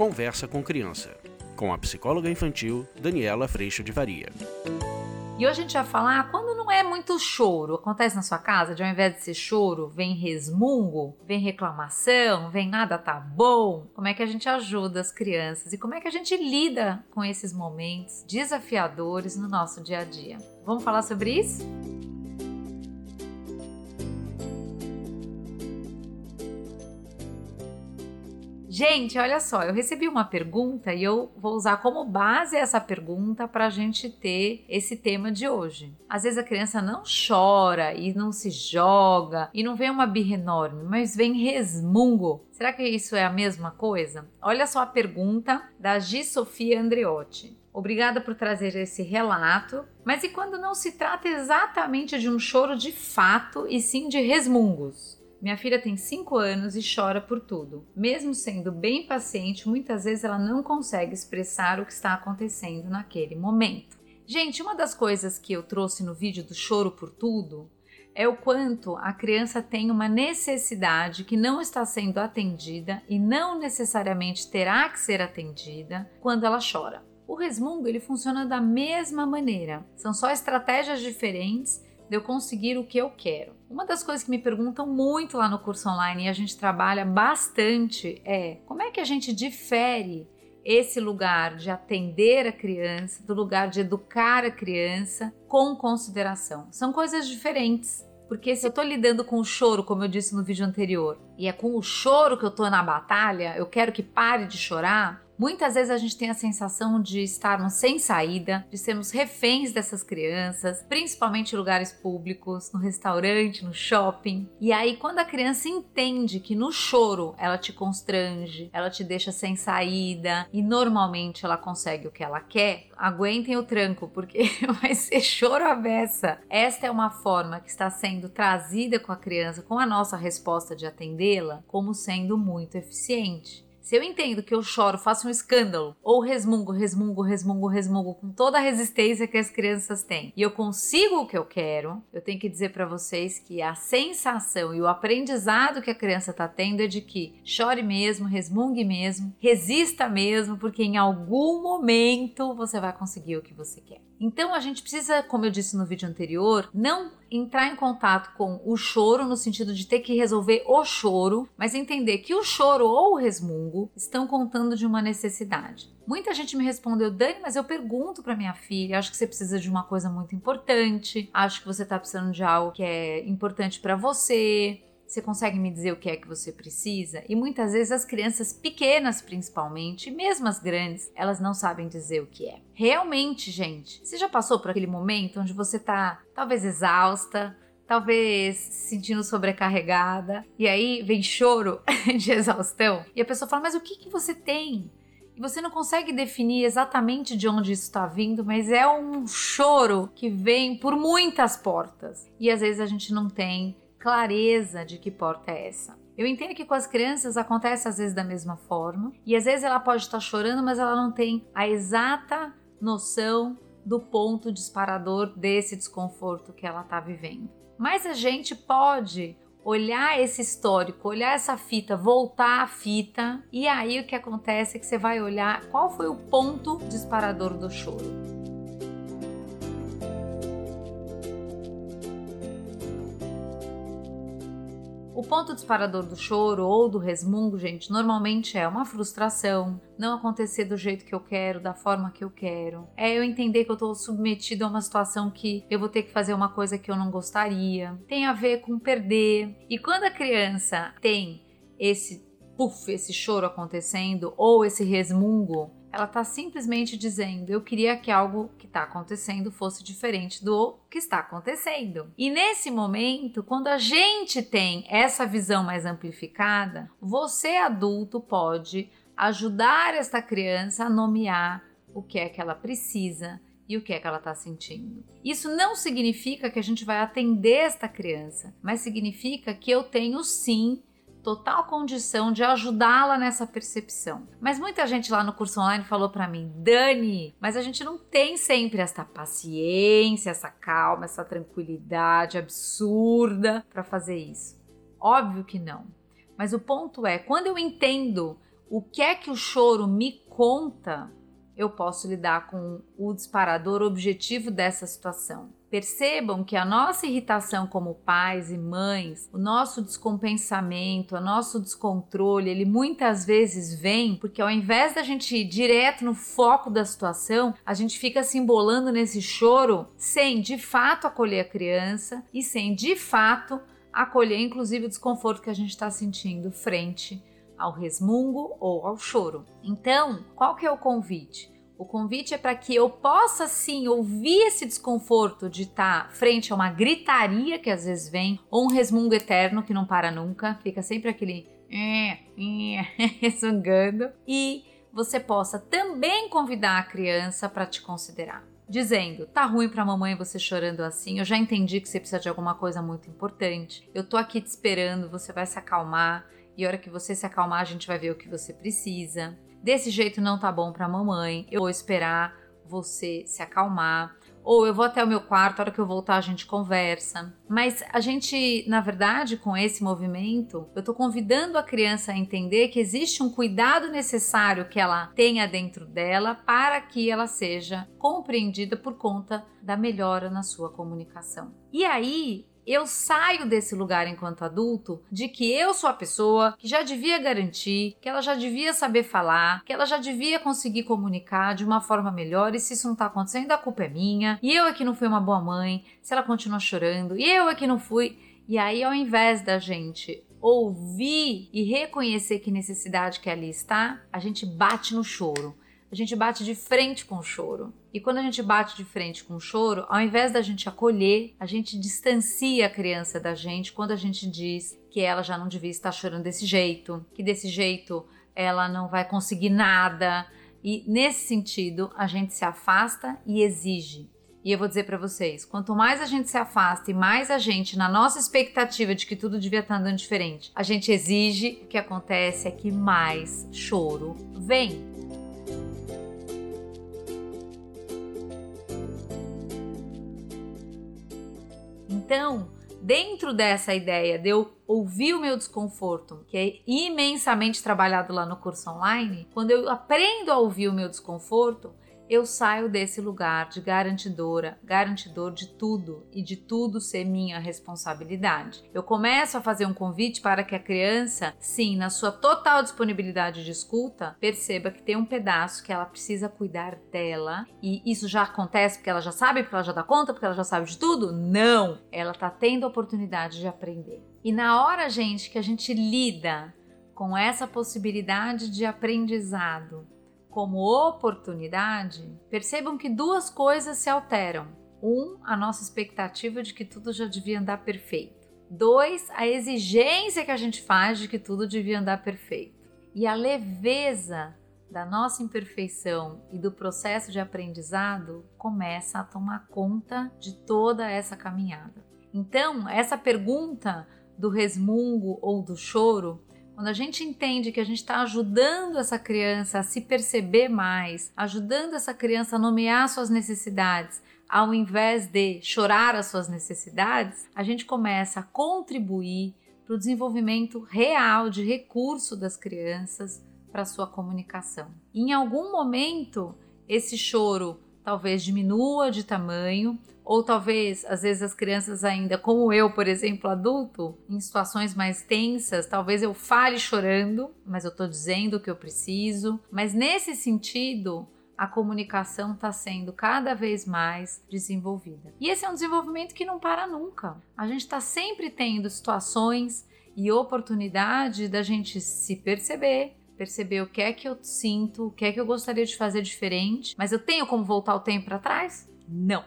Conversa com Criança, com a psicóloga infantil Daniela Freixo de Varia. E hoje a gente vai falar quando não é muito choro. Acontece na sua casa, de ao invés de ser choro, vem resmungo, vem reclamação, vem nada tá bom. Como é que a gente ajuda as crianças e como é que a gente lida com esses momentos desafiadores no nosso dia a dia? Vamos falar sobre isso? Gente, olha só, eu recebi uma pergunta e eu vou usar como base essa pergunta para a gente ter esse tema de hoje. Às vezes a criança não chora e não se joga e não vem uma birra enorme, mas vem resmungo. Será que isso é a mesma coisa? Olha só a pergunta da Gi Sofia Andreotti. Obrigada por trazer esse relato. Mas e quando não se trata exatamente de um choro de fato e sim de resmungos? Minha filha tem 5 anos e chora por tudo. Mesmo sendo bem paciente, muitas vezes ela não consegue expressar o que está acontecendo naquele momento. Gente, uma das coisas que eu trouxe no vídeo do choro por tudo é o quanto a criança tem uma necessidade que não está sendo atendida e não necessariamente terá que ser atendida quando ela chora. O resmungo ele funciona da mesma maneira, são só estratégias diferentes de eu conseguir o que eu quero. Uma das coisas que me perguntam muito lá no curso online e a gente trabalha bastante é como é que a gente difere esse lugar de atender a criança do lugar de educar a criança com consideração. São coisas diferentes. Porque se eu tô lidando com o choro, como eu disse no vídeo anterior, e é com o choro que eu tô na batalha, eu quero que pare de chorar, Muitas vezes a gente tem a sensação de estarmos sem saída, de sermos reféns dessas crianças, principalmente em lugares públicos, no restaurante, no shopping. E aí, quando a criança entende que no choro ela te constrange, ela te deixa sem saída e normalmente ela consegue o que ela quer, aguentem o tranco, porque vai ser choro à beça. Esta é uma forma que está sendo trazida com a criança, com a nossa resposta de atendê-la, como sendo muito eficiente. Se eu entendo que eu choro, faço um escândalo, ou resmungo, resmungo, resmungo, resmungo, com toda a resistência que as crianças têm, e eu consigo o que eu quero, eu tenho que dizer para vocês que a sensação e o aprendizado que a criança tá tendo é de que chore mesmo, resmungue mesmo, resista mesmo, porque em algum momento você vai conseguir o que você quer. Então a gente precisa, como eu disse no vídeo anterior, não entrar em contato com o choro no sentido de ter que resolver o choro, mas entender que o choro ou o resmungo estão contando de uma necessidade. Muita gente me respondeu, Dani, mas eu pergunto para minha filha, acho que você precisa de uma coisa muito importante, acho que você tá precisando de algo que é importante para você, você consegue me dizer o que é que você precisa? E muitas vezes as crianças pequenas, principalmente, mesmo as grandes, elas não sabem dizer o que é. Realmente, gente, você já passou por aquele momento onde você tá talvez exausta, talvez se sentindo sobrecarregada, e aí vem choro de exaustão, e a pessoa fala: Mas o que, que você tem? E você não consegue definir exatamente de onde isso está vindo, mas é um choro que vem por muitas portas. E às vezes a gente não tem clareza de que porta é essa. Eu entendo que com as crianças acontece às vezes da mesma forma, e às vezes ela pode estar chorando, mas ela não tem a exata noção do ponto disparador desse desconforto que ela está vivendo. Mas a gente pode olhar esse histórico, olhar essa fita, voltar a fita, e aí o que acontece é que você vai olhar qual foi o ponto disparador do choro. O ponto disparador do choro ou do resmungo, gente, normalmente é uma frustração, não acontecer do jeito que eu quero, da forma que eu quero. É eu entender que eu estou submetido a uma situação que eu vou ter que fazer uma coisa que eu não gostaria. Tem a ver com perder. E quando a criança tem esse puff, esse choro acontecendo ou esse resmungo, ela está simplesmente dizendo: eu queria que algo que está acontecendo fosse diferente do que está acontecendo. E nesse momento, quando a gente tem essa visão mais amplificada, você adulto pode ajudar esta criança a nomear o que é que ela precisa e o que é que ela está sentindo. Isso não significa que a gente vai atender esta criança, mas significa que eu tenho sim total condição de ajudá-la nessa percepção. Mas muita gente lá no curso online falou para mim, Dani, mas a gente não tem sempre essa paciência, essa calma, essa tranquilidade absurda para fazer isso. Óbvio que não. Mas o ponto é, quando eu entendo o que é que o choro me conta, eu posso lidar com o disparador objetivo dessa situação. Percebam que a nossa irritação como pais e mães, o nosso descompensamento, o nosso descontrole, ele muitas vezes vem porque ao invés da gente ir direto no foco da situação, a gente fica se embolando nesse choro sem de fato acolher a criança e sem de fato acolher inclusive o desconforto que a gente está sentindo frente ao resmungo ou ao choro. Então, qual que é o convite? O convite é para que eu possa sim ouvir esse desconforto de estar tá frente a uma gritaria que às vezes vem, ou um resmungo eterno que não para nunca, fica sempre aquele resmungando, e você possa também convidar a criança para te considerar. Dizendo, tá ruim pra mamãe você chorando assim, eu já entendi que você precisa de alguma coisa muito importante, eu tô aqui te esperando, você vai se acalmar, e a hora que você se acalmar, a gente vai ver o que você precisa desse jeito não tá bom para mamãe, eu vou esperar você se acalmar. Ou eu vou até o meu quarto, a hora que eu voltar a gente conversa. Mas a gente, na verdade, com esse movimento, eu tô convidando a criança a entender que existe um cuidado necessário que ela tenha dentro dela para que ela seja compreendida por conta da melhora na sua comunicação. E aí, eu saio desse lugar enquanto adulto de que eu sou a pessoa que já devia garantir, que ela já devia saber falar, que ela já devia conseguir comunicar de uma forma melhor e se isso não tá acontecendo, a culpa é minha. E eu é que não fui uma boa mãe, se ela continua chorando, e eu é que não fui. E aí, ao invés da gente ouvir e reconhecer que necessidade que ali está, a gente bate no choro a gente bate de frente com o choro. E quando a gente bate de frente com o choro, ao invés da gente acolher, a gente distancia a criança da gente quando a gente diz que ela já não devia estar chorando desse jeito, que desse jeito ela não vai conseguir nada. E nesse sentido, a gente se afasta e exige. E eu vou dizer para vocês, quanto mais a gente se afasta e mais a gente, na nossa expectativa de que tudo devia estar andando diferente, a gente exige, o que acontece é que mais choro vem. Então, dentro dessa ideia de eu ouvir o meu desconforto, que é imensamente trabalhado lá no curso online, quando eu aprendo a ouvir o meu desconforto, eu saio desse lugar de garantidora, garantidor de tudo e de tudo ser minha responsabilidade. Eu começo a fazer um convite para que a criança, sim, na sua total disponibilidade de escuta, perceba que tem um pedaço que ela precisa cuidar dela e isso já acontece porque ela já sabe, porque ela já dá conta, porque ela já sabe de tudo? Não! Ela está tendo a oportunidade de aprender. E na hora, gente, que a gente lida com essa possibilidade de aprendizado, como oportunidade, percebam que duas coisas se alteram. Um, a nossa expectativa de que tudo já devia andar perfeito. Dois, a exigência que a gente faz de que tudo devia andar perfeito. E a leveza da nossa imperfeição e do processo de aprendizado começa a tomar conta de toda essa caminhada. Então, essa pergunta do resmungo ou do choro quando a gente entende que a gente está ajudando essa criança a se perceber mais, ajudando essa criança a nomear suas necessidades, ao invés de chorar as suas necessidades, a gente começa a contribuir para o desenvolvimento real de recurso das crianças para sua comunicação. E em algum momento, esse choro talvez diminua de tamanho, ou talvez, às vezes, as crianças ainda, como eu, por exemplo, adulto, em situações mais tensas, talvez eu fale chorando, mas eu estou dizendo o que eu preciso. Mas nesse sentido, a comunicação está sendo cada vez mais desenvolvida. E esse é um desenvolvimento que não para nunca. A gente está sempre tendo situações e oportunidade da gente se perceber, perceber o que é que eu sinto, o que é que eu gostaria de fazer diferente, mas eu tenho como voltar o tempo para trás? Não.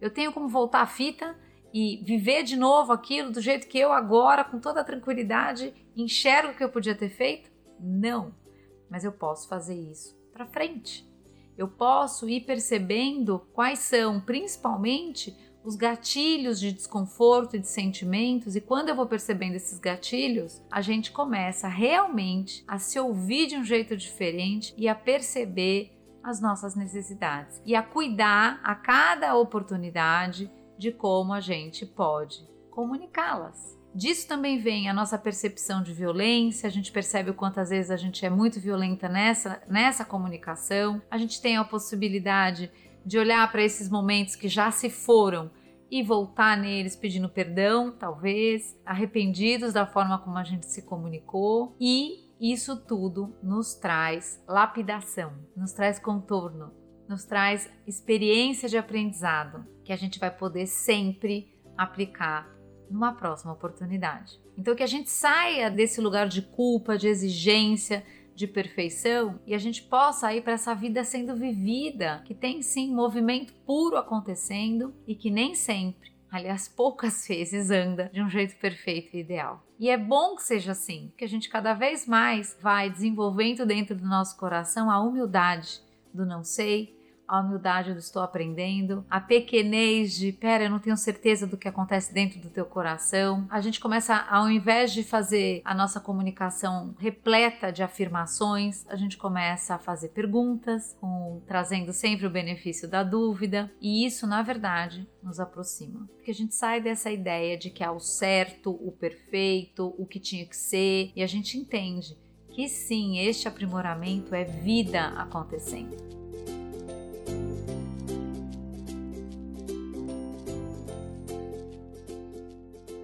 Eu tenho como voltar a fita e viver de novo aquilo do jeito que eu agora, com toda a tranquilidade, enxergo que eu podia ter feito? Não. Mas eu posso fazer isso para frente. Eu posso ir percebendo quais são, principalmente, os gatilhos de desconforto e de sentimentos, e quando eu vou percebendo esses gatilhos, a gente começa realmente a se ouvir de um jeito diferente e a perceber as nossas necessidades e a cuidar a cada oportunidade de como a gente pode comunicá-las. Disso também vem a nossa percepção de violência, a gente percebe o quantas vezes a gente é muito violenta nessa, nessa comunicação, a gente tem a possibilidade de olhar para esses momentos que já se foram e voltar neles pedindo perdão, talvez, arrependidos da forma como a gente se comunicou e isso tudo nos traz lapidação, nos traz contorno, nos traz experiência de aprendizado que a gente vai poder sempre aplicar numa próxima oportunidade. Então que a gente saia desse lugar de culpa, de exigência, de perfeição e a gente possa ir para essa vida sendo vivida, que tem sim movimento puro acontecendo e que nem sempre, aliás, poucas vezes anda de um jeito perfeito e ideal. E é bom que seja assim, que a gente cada vez mais vai desenvolvendo dentro do nosso coração a humildade do não sei, a humildade do estou aprendendo, a pequenez de, pera, eu não tenho certeza do que acontece dentro do teu coração. A gente começa, ao invés de fazer a nossa comunicação repleta de afirmações, a gente começa a fazer perguntas, com, trazendo sempre o benefício da dúvida, e isso, na verdade, nos aproxima. Porque a gente sai dessa ideia de que há o certo, o perfeito, o que tinha que ser, e a gente entende que sim, este aprimoramento é vida acontecendo.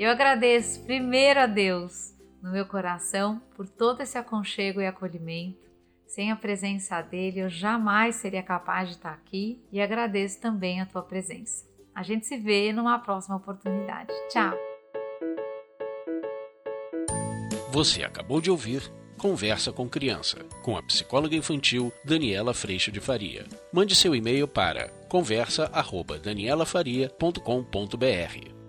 Eu agradeço primeiro a Deus no meu coração por todo esse aconchego e acolhimento. Sem a presença dele, eu jamais seria capaz de estar aqui e agradeço também a tua presença. A gente se vê numa próxima oportunidade. Tchau! Você acabou de ouvir Conversa com Criança, com a psicóloga infantil Daniela Freixo de Faria. Mande seu e-mail para conversa@danielafaria.com.br.